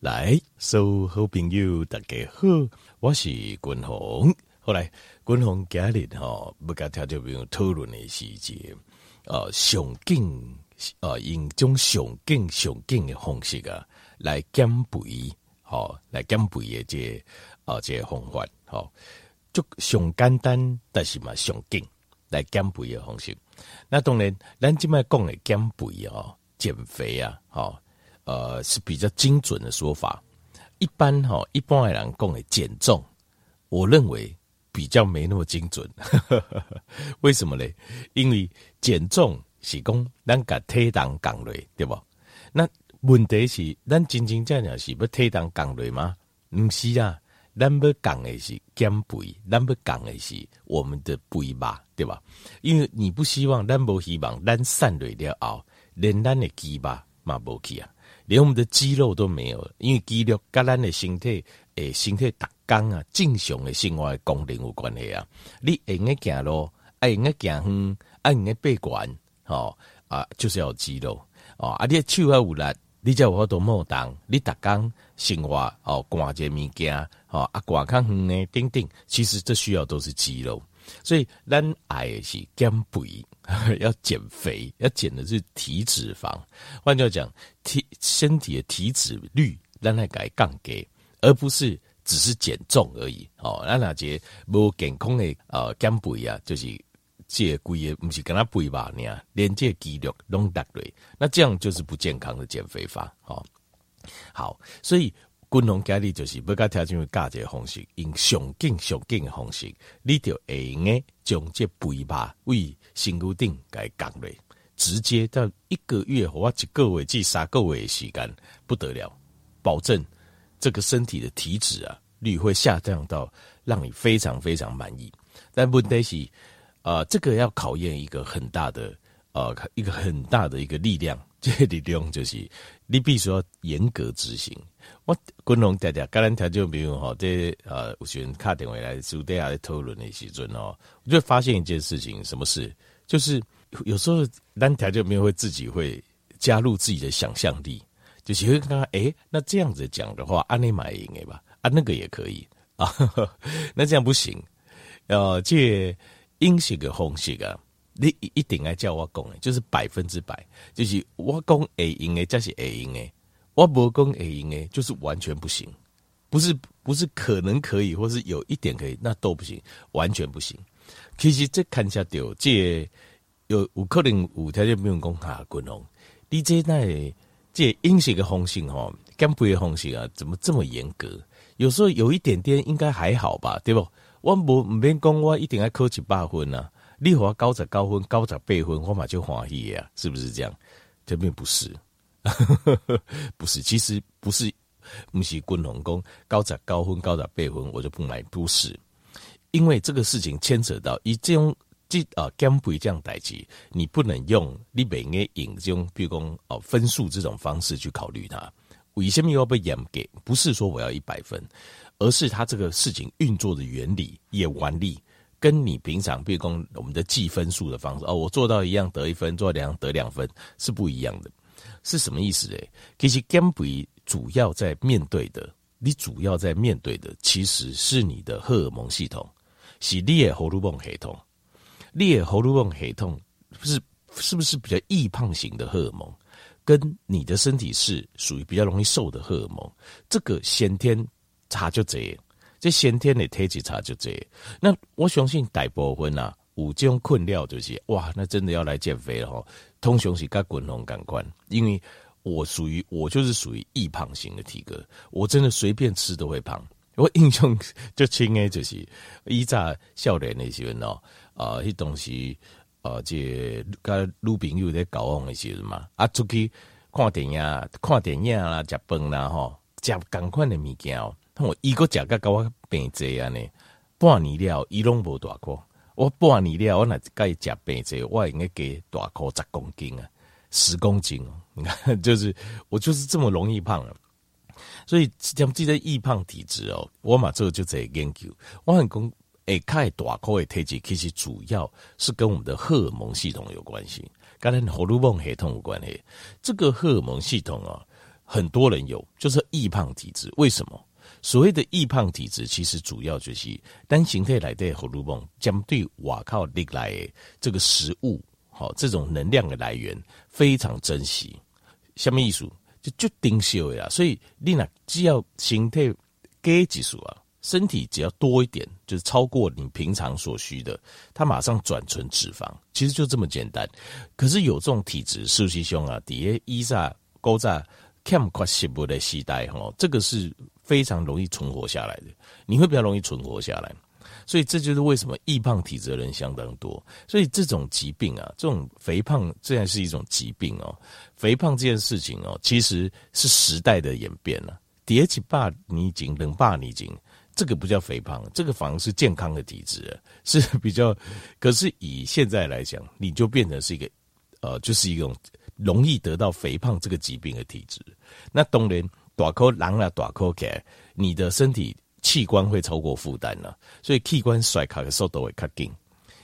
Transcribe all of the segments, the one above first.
来，所有好朋友大家好，我是君鸿。后来君鸿今日哈，不跟听众朋友讨论的是节，呃，上紧，呃，用种上紧上紧的方式啊，来减肥，好，来减肥的这个、呃，这个方法，好，就上简单，但是嘛上紧来减肥的方式。那当然，咱今麦讲的减肥啊，减肥啊，好。呃，是比较精准的说法。一般哈，一般的人讲的减重，我认为比较没那么精准。为什么呢？因为减重是讲咱个体重降落，对不？那问题是，咱真真正正是要体重降落吗？不是啊，咱要降的是减肥，咱要降的是我们的肥吧，对吧？因为你不希望，咱不希望，咱散落了后，连咱的肌吧嘛无去啊。连我们的肌肉都没有，因为肌肉跟咱的身体诶，身体打刚啊，正常的生活的功能有关系啊。你会用个走路，爱用个走远，爱用个背管，吼啊，就是要有肌肉哦。啊，你手要有力，你才有法度摸动。你打刚生活哦，挂这物件，吼啊，挂较远呢，等等，其实这需要都是肌肉。所以咱爱的是减肥。要减肥，要减的是体脂肪。换句话讲，体身体的体脂率咱来改降低，而不是只是减重而已。哦，那那些无健康的呃减肥啊，就是这贵的，不是跟他肥吧？你啊，连这肌肉拢达累，那这样就是不健康的减肥法。哦，好，所以。均衡家里就是不甲条件会加这个方式，用上紧上紧的方式，你就会用诶将这肥肉为身躯顶给降落，直接到一个月或一个月至三个月的时间不得了，保证这个身体的体脂啊率会下降到让你非常非常满意。但问题是，呃，这个要考验一个很大的呃一个很大的一个力量，这个力量就是你必须要严格执行。我均衡大家，刚才条就比如哈，这呃，有些人卡电话来私底下讨论的时阵哦，我就发现一件事情，什么事？就是有时候单条就没有会自己会加入自己的想象力，就是会看看，哎、那这样子讲的话，按你买赢哎吧，啊，那个也可以啊呵呵，那这样不行。呃，这饮食的方式个，你一定要叫我讲的，就是百分之百，就是我讲会赢的，就是会赢的。我不讲会赢诶，就是完全不行，不是不是可能可以，或是有一点可以，那都不行，完全不行。其实这看下掉，这有有可能有条件不用讲下均衡。你这那这饮食的方式吼，减肥的方式啊，怎么这么严格？有时候有一点点应该还好吧，对不？我不唔免讲，我一定要考一百分啊！你和我九十九分、九十八分，我嘛就欢喜啊，是不是这样？这并不是。不是，其实不是，不是均衡讲高在高分高在倍分，我就不买。不是，因为这个事情牵扯到以这种这啊减肥这样代志，你不能用你每个引这种比如讲哦分数这种方式去考虑它。为什么要被严格？不是说我要一百分，而是它这个事情运作的原理也完理，跟你平常比如讲我们的计分数的方式哦，我做到一样得一分，做到两样得两分是不一样的。是什么意思？诶，其实减肥主要在面对的，你主要在面对的其实是你的荷尔蒙系统，是你的荷尔蒙系统。你的荷尔蒙系统是是不是比较易胖型的荷尔蒙？跟你的身体是属于比较容易瘦的荷尔蒙，这个先天差就这样，这先天的体质差就这。那我相信大部分啊，有这种困扰就是哇，那真的要来减肥了哈。通常是跟均衡感官，因为我属于我就是属于易胖型的体格，我真的随便吃都会胖。我印象最深的就是以前少年的时候哦，啊，迄东西啊，这跟女朋友在交往的时候嘛，啊，出去看电影、看电影啦、食饭啦，吼，食共款的物件哦，我伊个食个跟我变济啊呢，半年了，伊拢无大过。我半年了，我那该食病者，我应该给大颗十公斤啊，十公斤哦。你看，就是我就是这么容易胖了。所以像这个易胖体质哦，我嘛做就在研究。我很讲，哎，开大颗的体质其实主要是跟我们的荷尔蒙系统有关系，跟荷尔蒙系统有关系。这个荷尔蒙系统啊，很多人有，就是易胖体质。为什么？所谓的易胖体质，其实主要就是单形态来的荷尔蒙将对瓦靠历来这个食物，好这种能量的来源非常珍惜。下面意思就就丁修呀，所以你呢，只要形态给技术啊，身体只要多一点，就是超过你平常所需的，它马上转存脂肪，其实就这么简单。可是有这种体质，是不是兄啊？底下一炸勾炸。欠缺食物的时代，哈，这个是非常容易存活下来的。你会比较容易存活下来，所以这就是为什么易胖体质的人相当多。所以这种疾病啊，这种肥胖，这然是一种疾病哦。肥胖这件事情哦，其实是时代的演变了。叠起霸你紧，冷霸你紧，这个不叫肥胖，这个反而是健康的体质，是比较。可是以现在来讲，你就变成是一个，呃，就是一种。容易得到肥胖这个疾病的体质，那当然大口狼了，大口给你的身体器官会超过负担了，所以器官衰卡的速度会较紧，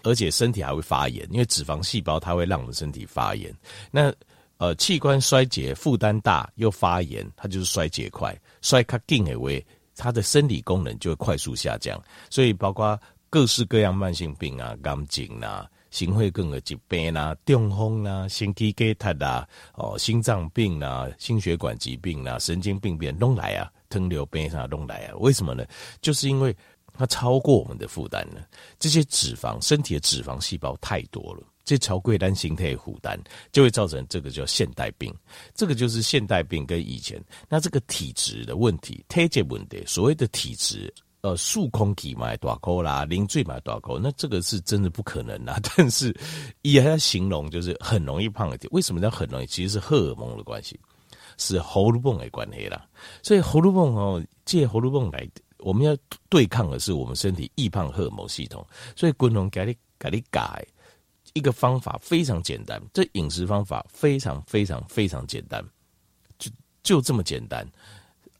而且身体还会发炎，因为脂肪细胞它会让我们身体发炎。那呃器官衰竭负担大又发炎，它就是衰竭快，衰卡紧的话，它的生理功能就会快速下降。所以包括各式各样慢性病啊，肝颈啊。心血管的疾病啦、中风啦、心肌梗塞啦、哦、心脏病啦、心血管疾病啦、神经病变都来啊，糖尿病啥都来啊。为什么呢？就是因为它超过我们的负担了。这些脂肪，身体的脂肪细胞太多了，这超过单形态负担，就会造成这个叫现代病。这个就是现代病跟以前那这个体质的问题，体质问题。所谓的体质。呃，数空体买大口啦，零最买大口，那这个是真的不可能啦。但是，也要形容就是很容易胖一点。为什么叫很容易？其实是荷尔蒙的关系，是荷尔蒙的关系啦。所以荷尔蒙哦，借荷尔蒙来，我们要对抗的是我们身体易胖荷尔蒙系统。所以，滚龙给你给你改一个方法，非常简单。这饮食方法非常非常非常简单，就就这么简单。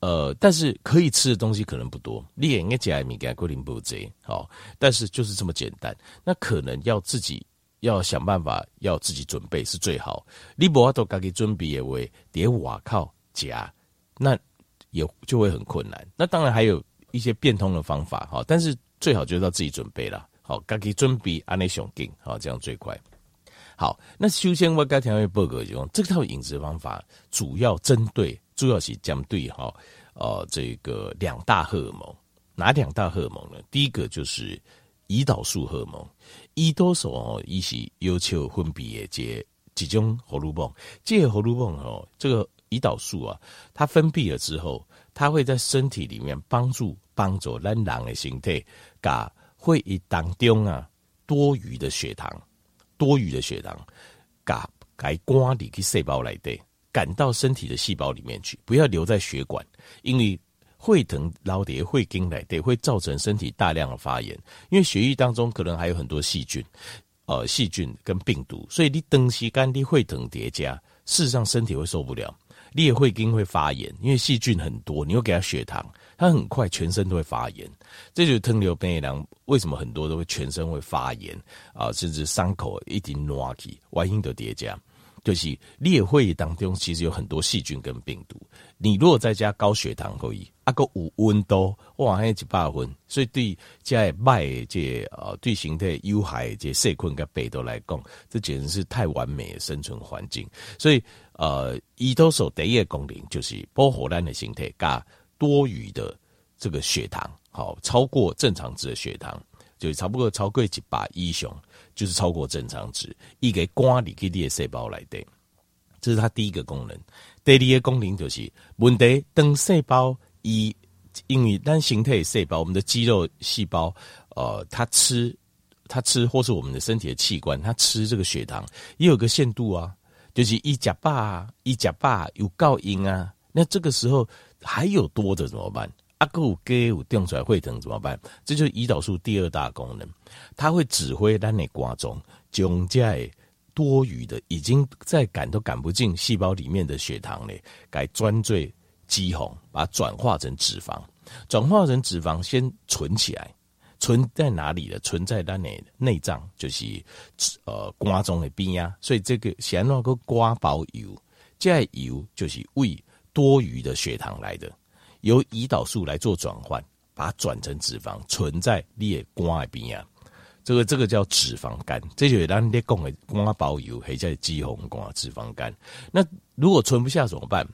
呃，但是可以吃的东西可能不多，你也应该加米给固定不贼好，但是就是这么简单，那可能要自己要想办法，要自己准备是最好。你不要都自己准备的话，得瓦靠加，那也就会很困难。那当然还有一些变通的方法哈，但是最好就是要自己准备了。好，自己准备安内熊定好，这样最快。好，那首先我该调一报告就这套饮食方法主要针对。主要是针对哈，呃，这个两大荷尔蒙，哪两大荷尔蒙呢？第一个就是胰岛素荷尔蒙，胰岛素哦，一是要求分泌的这几种荷尔蒙，这个荷尔蒙哦，这个胰岛素啊，它分泌了之后，它会在身体里面帮助帮助咱人的形态，把会议当中啊多余的血糖，多余的血糖，把该关离去细胞来的。赶到身体的细胞里面去，不要留在血管，因为会疼老爹会经来得会造成身体大量的发炎，因为血液当中可能还有很多细菌，呃，细菌跟病毒，所以你长时间的会疼叠加，事实上身体会受不了，你也会经会发炎，因为细菌很多，你又给他血糖，他很快全身都会发炎，这就是糖尿病人为什么很多都会全身会发炎啊，甚至伤口一定烂起，外因都叠加。就是裂会当中，其实有很多细菌跟病毒。你如果再加高血糖可以，啊个有温度，哇，还一百分。所以对在卖这呃对形态有害这细菌跟病毒来讲，这简直是太完美的生存环境。所以呃，胰岛素第一个功能就是保护咱的形态，加多余的这个血糖，好超过正常值的血糖，就是差不多超过一百以上。就是超过正常值，一个关里给你的细胞来的，这是它第一个功能。第二个功能就是问题，当细胞以因为单形态细胞，我们的肌肉细胞，呃，它吃它吃，或是我们的身体的器官，它吃这个血糖也有个限度啊，就是一甲巴一甲巴有高音啊，那这个时候还有多的怎么办？阿有给有掉出来会疼怎么办？这就是胰岛素第二大功能，它会指挥咱的肝脏将这多余的已经在赶都赶不进细胞里面的血糖嘞，改专最肌红，把它转化成脂肪，转化成脂肪先存起来，存在哪里的？存在咱的内脏，就是呃肝脏的边啊。所以这个先那个瓜包油，这油就是胃。多余的血糖来的，由胰岛素来做转换，把它转成脂肪，存在你的肝里边啊。这个这个叫脂肪肝，这就是咱咧讲的肝包油，或者是脂肪肝、脂肪肝。那如果存不下怎么办？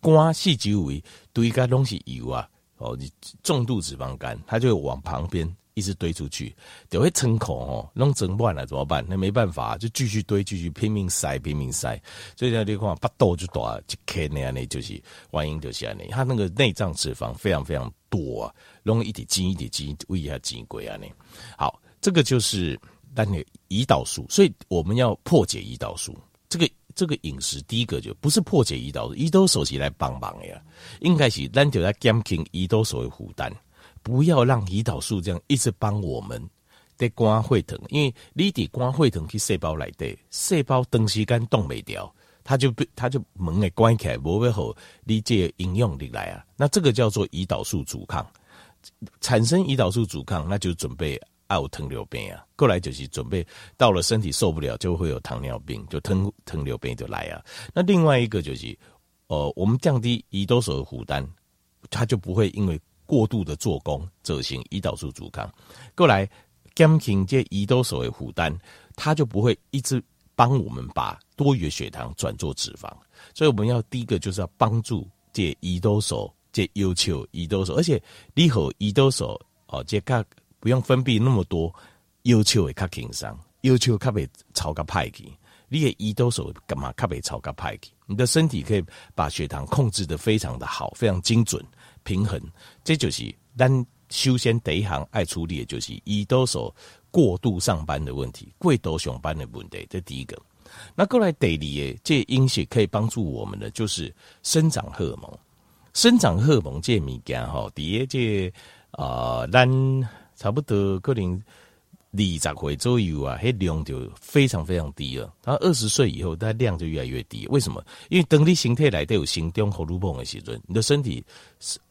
肝四周围堆个东西油啊，哦，你重度脂肪肝，它就会往旁边一直堆出去，就会撑口哦，弄整乱了怎么办？那没办法，就继续堆，继续拼命塞，拼命塞。所以呢，你看巴肚就大，一克那样的就是原因就是这样，它那个内脏脂肪非常非常多啊，弄一点筋一点筋，胃下筋鬼啊呢。好。这个就是单的胰岛素，所以我们要破解胰岛素。这个这个饮食，第一个就不是破解胰岛素，胰岛素是来帮忙的呀。应该是咱就在减轻胰岛素的负担，不要让胰岛素这样一直帮我们在肝会疼，因为你的肝会疼去细胞来的，细胞长时间动没掉，它就被它就门给关起来，不会好你这应用的来啊。那这个叫做胰岛素阻抗，产生胰岛素阻抗，那就准备。爱有糖尿病啊，过来就是准备到了身体受不了，就会有糖尿病，就糖糖尿病就来啊。那另外一个就是，呃，我们降低胰岛素的负担，它就不会因为过度的做工，造成胰岛素阻抗。过来减轻这胰岛素的负担，它就不会一直帮我们把多余的血糖转做脂肪。所以我们要第一个就是要帮助这胰岛素，这要求胰岛素，而且你和胰岛素哦，这个。不用分泌那么多，要求会较轻松，要求较袂超个派去。你的胰岛素干嘛较袂超个派去？你的身体可以把血糖控制得非常的好，非常精准平衡。这就是咱首先第一行爱处理的就是胰岛素过度上班的问题，过度上班的问题。这第一个。那过来第二个，这饮食可以帮助我们的就是生长荷尔蒙。生长荷尔蒙这物件吼，第一这啊，咱。差不多可能二十岁左右啊，那量就非常非常低了。然后二十岁以后，它量就越来越低。为什么？因为当你形态来都有心中荷尔蒙的时阵，你的身体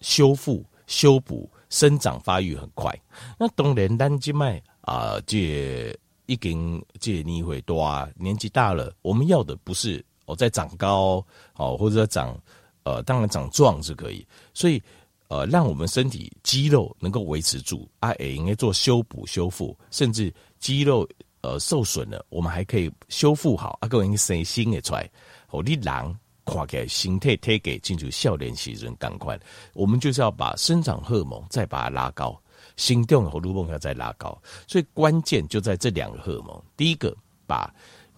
修复、修补、生长、发育很快。那当然，咱即卖啊，这已经这年会多啊，年纪大了，我们要的不是哦，在长高哦，或者长呃，当然长壮是可以，所以。呃，让我们身体肌肉能够维持住啊，也应该做修补修复，甚至肌肉呃受损了，我们还可以修复好啊，个人生新的出来。哦，你人看起来形态体格进入少年时阵赶快，我们就是要把生长荷尔蒙再把它拉高，心动的荷尔蒙要再拉高，所以关键就在这两个荷尔蒙。第一个，把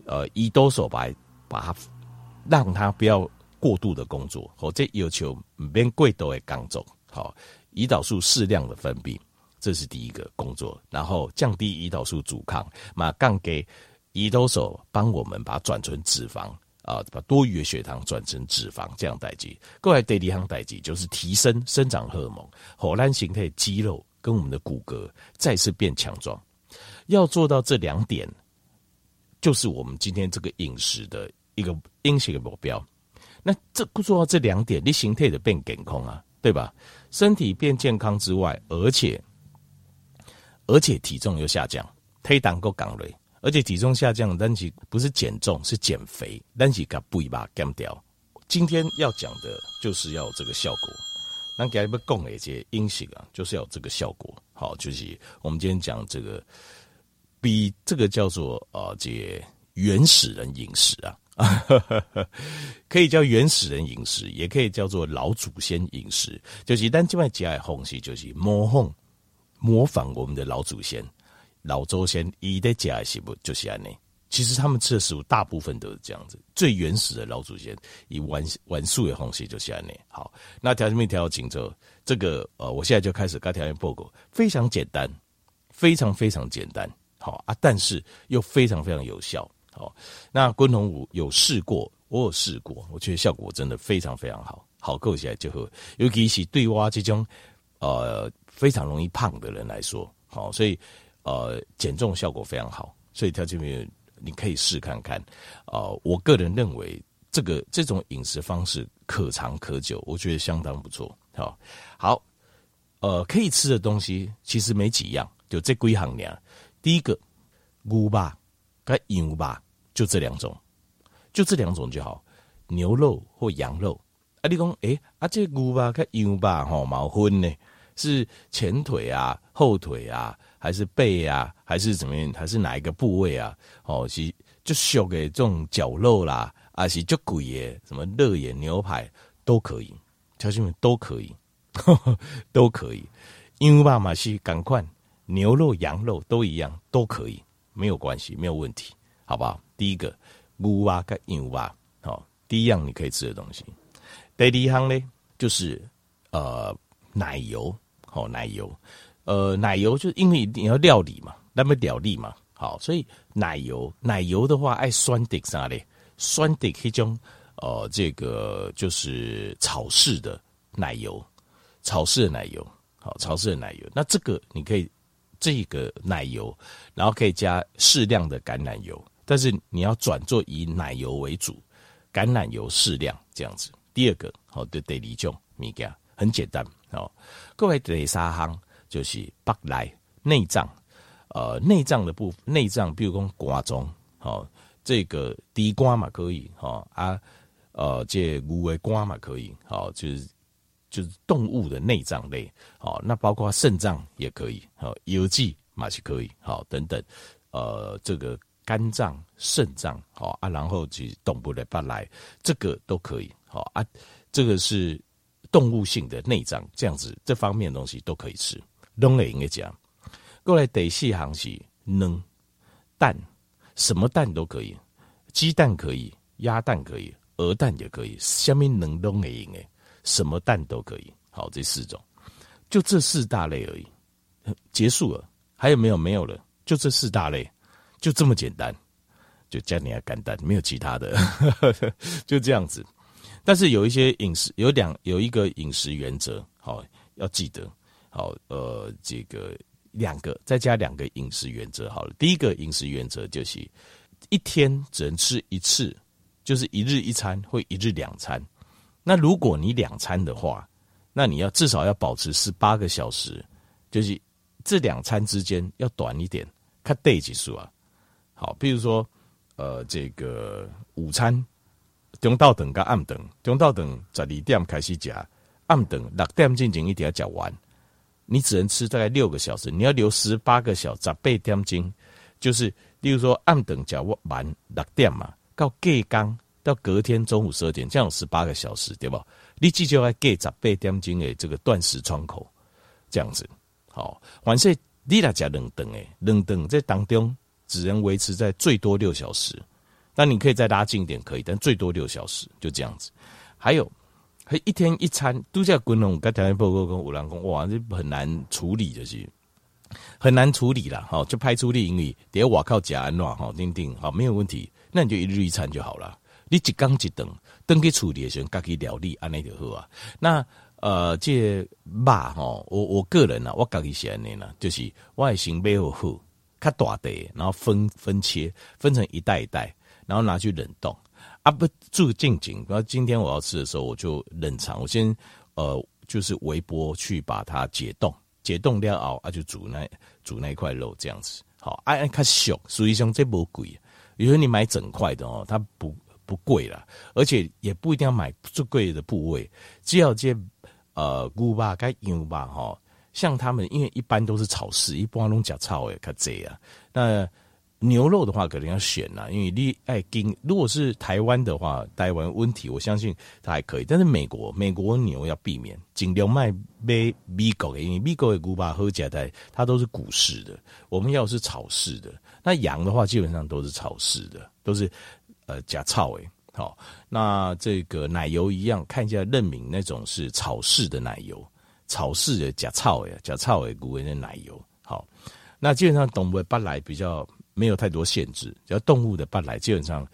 呃胰岛素把把它让它不要过度的工作，或者要求唔变过度的工作。好，胰岛素适量的分泌，这是第一个工作。然后降低胰岛素阻抗，马上给胰岛素帮我们把转成脂肪啊，把多余的血糖转成脂肪，这样代谢。过来第二项代谢就是提升生长荷尔蒙，火兰形态肌肉跟我们的骨骼再次变强壮。要做到这两点，就是我们今天这个饮食的一个饮食的目标。那这做到这两点，你形态的变健康啊，对吧？身体变健康之外，而且而且体重又下降，推档够港嘞，而且体重下降，但是不是减重，是减肥，但是把不一把减掉。今天要讲的就是要这个效果。那给你们讲的一些饮食啊，就是要这个效果。好，就是我们今天讲这个，比这个叫做啊，这原始人饮食啊。可以叫原始人饮食，也可以叫做老祖先饮食。就是咱这边讲的方式，就是模仿模仿我们的老祖先、老祖先伊的讲的食物就是安尼。其实他们吃的食物大部分都是这样子，最原始的老祖先以玩玩素的方式就是安尼。好，那条件条请着这个呃，我现在就开始跟条件报告，非常简单，非常非常简单。好啊，但是又非常非常有效。哦，那滚筒舞有试过，我有试过，我觉得效果真的非常非常好，好够起来就会，尤其是对我这种呃非常容易胖的人来说，好，所以呃减重效果非常好，所以条件面你可以试看看，呃，我个人认为这个这种饮食方式可长可久，我觉得相当不错，好，好，呃，可以吃的东西其实没几样，就这几行呢，第一个牛吧，跟羊吧。就这两种，就这两种就好，牛肉或羊肉啊，你讲，诶，啊，这牛吧跟羊吧，吼，毛分呢？是前腿啊，后腿啊，还是背啊，还是怎么样？还是哪一个部位啊？哦，是就小的这种绞肉啦，还是就贵的什么热眼牛排都可以，条件们都可以，都可以。羊吧嘛是赶快，牛肉、羊肉都一样，都可以，没有关系，没有问题，好不好？第一个牛蛙跟羊蛙，好，第一样你可以吃的东西。第二行呢，就是呃奶油。好、奶油，呃，奶油就是因为你要料理嘛，那么料理嘛，好，所以奶油，奶油的话爱酸的啥嘞？酸的一种，呃，这个就是草式的奶油，草式的奶油，好，草式的奶油。那这个你可以这个奶油，然后可以加适量的橄榄油，但是你要转做以奶油为主，橄榄油适量这样子。第二个，好，对对，李种米家很简单。哦，各位第三行就是腹内内脏，呃，内脏的部分，内脏，比如讲肝脏，好、哦，这个猪肝嘛可以，哈、哦、啊，呃，这牛的肝嘛可以，好、哦，就是就是动物的内脏类，好、那包括肾脏也可以，好、哦，腰子嘛是可以，好、等等，呃，这个肝脏、肾脏，好、啊，然后就是动物的腹内，这个都可以，好、啊，这个是。动物性的内脏这样子，这方面的东西都可以吃，都会应该讲。过来第四行是能蛋，什么蛋都可以，鸡蛋可以，鸭蛋可以，鹅蛋也可以，下面能都会应该，什么蛋都可以。好，这四种，就这四大类而已，结束了。还有没有？没有了，就这四大类，就这么简单，就加点肝蛋，没有其他的，就这样子。但是有一些饮食有两有一个饮食原则，好要记得，好呃这个两个再加两个饮食原则好了。第一个饮食原则就是一天只能吃一次，就是一日一餐或一日两餐。那如果你两餐的话，那你要至少要保持十八个小时，就是这两餐之间要短一点，看 day 几数啊。好，比如说呃这个午餐。中昼顿跟暗顿，中昼顿十二点开始吃，暗顿六点进前一定要吃完。你只能吃大概六个小时，你要留十八个小时，十八点钟，就是例如说暗顿吃完六点嘛，到隔工到隔天中午十二点，这样十八个小时，对吧？你至少要隔十八点钟的这个断食窗口，这样子好。反正你来吃两顿诶，两顿在当中只能维持在最多六小时。那你可以再拉近一点，可以，但最多六小时，就这样子。还有，还一天一餐都在滚龙，跟条件报告跟五郎公，哇，这很难处理，就是很难处理了。好，就派出力因为得我靠假安暖，好，定定好，没有问题。那你就一日一餐就好了。你一缸一顿，登给处理的时候，自己料理安那就好啊。那呃，这肉哈，我我个人呢、啊，我自己写的呢，就是我先买好好，较大袋，然后分分切，分成一袋一袋。然后拿去冷冻，啊不住近景。然后今天我要吃的时候，我就冷藏。我先呃，就是微波去把它解冻，解冻料熬啊，就煮那煮那一块肉这样子。好，啊，看小，所以像这不贵。比如说你买整块的哦，它不不贵啦，而且也不一定要买最贵的部位，只要这呃牛吧跟羊吧哈，像他们因为一般都是草饲，一般拢假草诶，较济啊，那。牛肉的话，可能要选呐，因为你爱跟如果是台湾的话，台湾问题，我相信它还可以。但是美国，美国牛要避免，尽量卖买美国的，因为美国的牛吧和夹带它都是谷式的，我们要是草式的。那羊的话，基本上都是草式的，都是呃假草诶。好，那这个奶油一样，看一下认明那种是草式的奶油，草式的假草诶，假草诶，古人的奶油。好，那基本上动物本来比较。没有太多限制，只要动物的腹内，基本上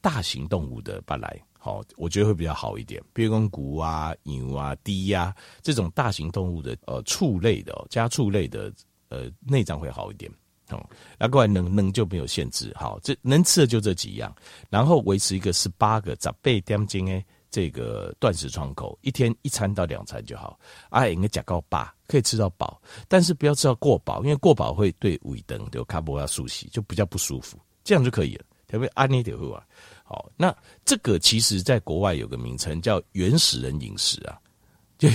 大型动物的腹内，好，我觉得会比较好一点。比如说牛啊、牛啊、鸡啊这种大型动物的呃畜类的、家畜类的呃内脏会好一点。哦，那过来能能就没有限制，好，这能吃的就这几样，然后维持一个十八个十八点钟诶。这个断食窗口，一天一餐到两餐就好。啊，应该加高八，可以吃到饱，但是不要吃到过饱，因为过饱会对胃等就卡波拉苏西就比较不舒服。这样就可以了，特别安尼的话，好，那这个其实在国外有个名称叫原始人饮食啊，就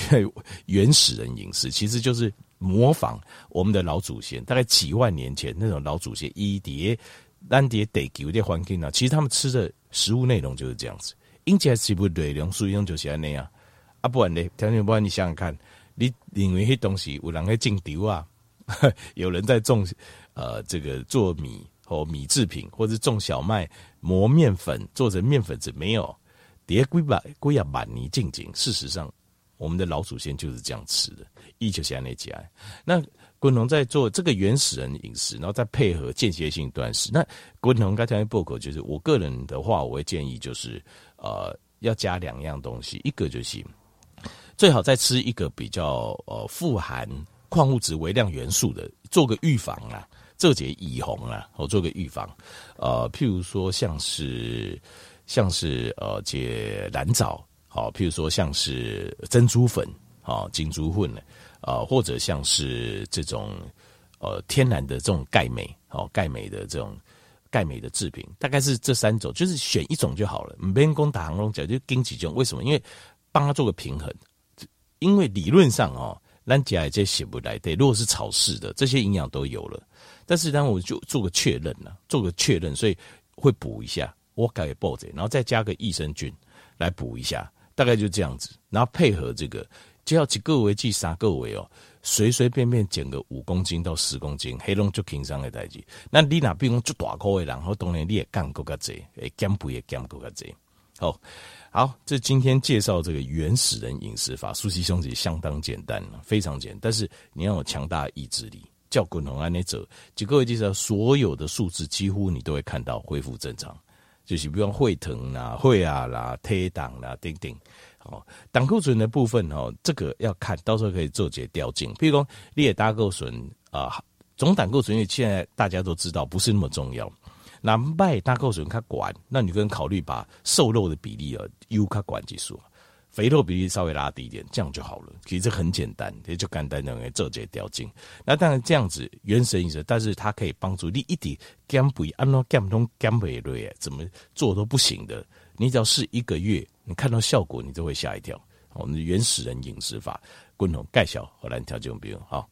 原始人饮食，其实就是模仿我们的老祖先，大概几万年前那种老祖先一碟单碟地球的环境啊，其实他们吃的食物内容就是这样子，应该是不对，梁素用就是那样啊，不然呢，条件不然你想想看，你认为那东西有人在种丢啊，有人在种呃这个做米。或米制品，或者种小麦、磨面粉做成面粉子，没有叠龟板龟啊，满泥进井。事实上，我们的老祖先就是这样吃的。一九三那几爱，那滚龙在做这个原始人饮食，然后再配合间歇性断食。那滚龙刚才报告就是，我个人的话，我会建议就是，呃，要加两样东西，一个就是最好再吃一个比较呃富含矿物质、微量元素的，做个预防啊。这节以红啊，我做个预防，呃，譬如说像是像是呃解蓝藻，好，譬如说像是珍珠粉，啊，金珠混呢，啊，或者像是这种呃天然的这种钙镁，哦，钙镁的这种钙镁的制品，大概是这三种，就是选一种就好了。没人工打航龙角就跟几种，为什么？因为帮他做个平衡，因为理论上哦，咱家这写不来，对，如果是草饲的，这些营养都有了。但是当我就做个确认了，做个确认，所以会补一下，我改报纸，然后再加个益生菌来补一下，大概就这样子，然后配合这个，只要几个维记三个维哦，随随便便减个五公斤到十公斤，黑龙就轻松的代志。那你那比如就大块的，然后当然你也干够个济，诶，减肥也减够个济。好，好，这今天介绍这个原始人饮食法，苏西兄弟相当简单，非常简单，但是你要有强大意志力。叫滚红安内走，就各位介绍，所有的数字几乎你都会看到恢复正常，就是比方会疼啦、会啊啦、推档啦、等等。哦，胆固醇的部分哦，这个要看到时候可以做些调整。譬如说，你也胆固醇啊，总胆固醇，因为现在大家都知道不是那么重要。那卖胆固醇它管，那你可能考虑把瘦肉的比例啊，优卡管技术。肥肉比例稍微拉低一点，这样就好了。其实这很简单，也就简单的做些调整。那当然这样子原神饮食，但是它可以帮助你一点减肥，按照减通减肥类，怎么做都不行的。你只要试一个月，你看到效果，你都会吓一跳。我们的原始人饮食法，共同介绍，荷兰调节目，好。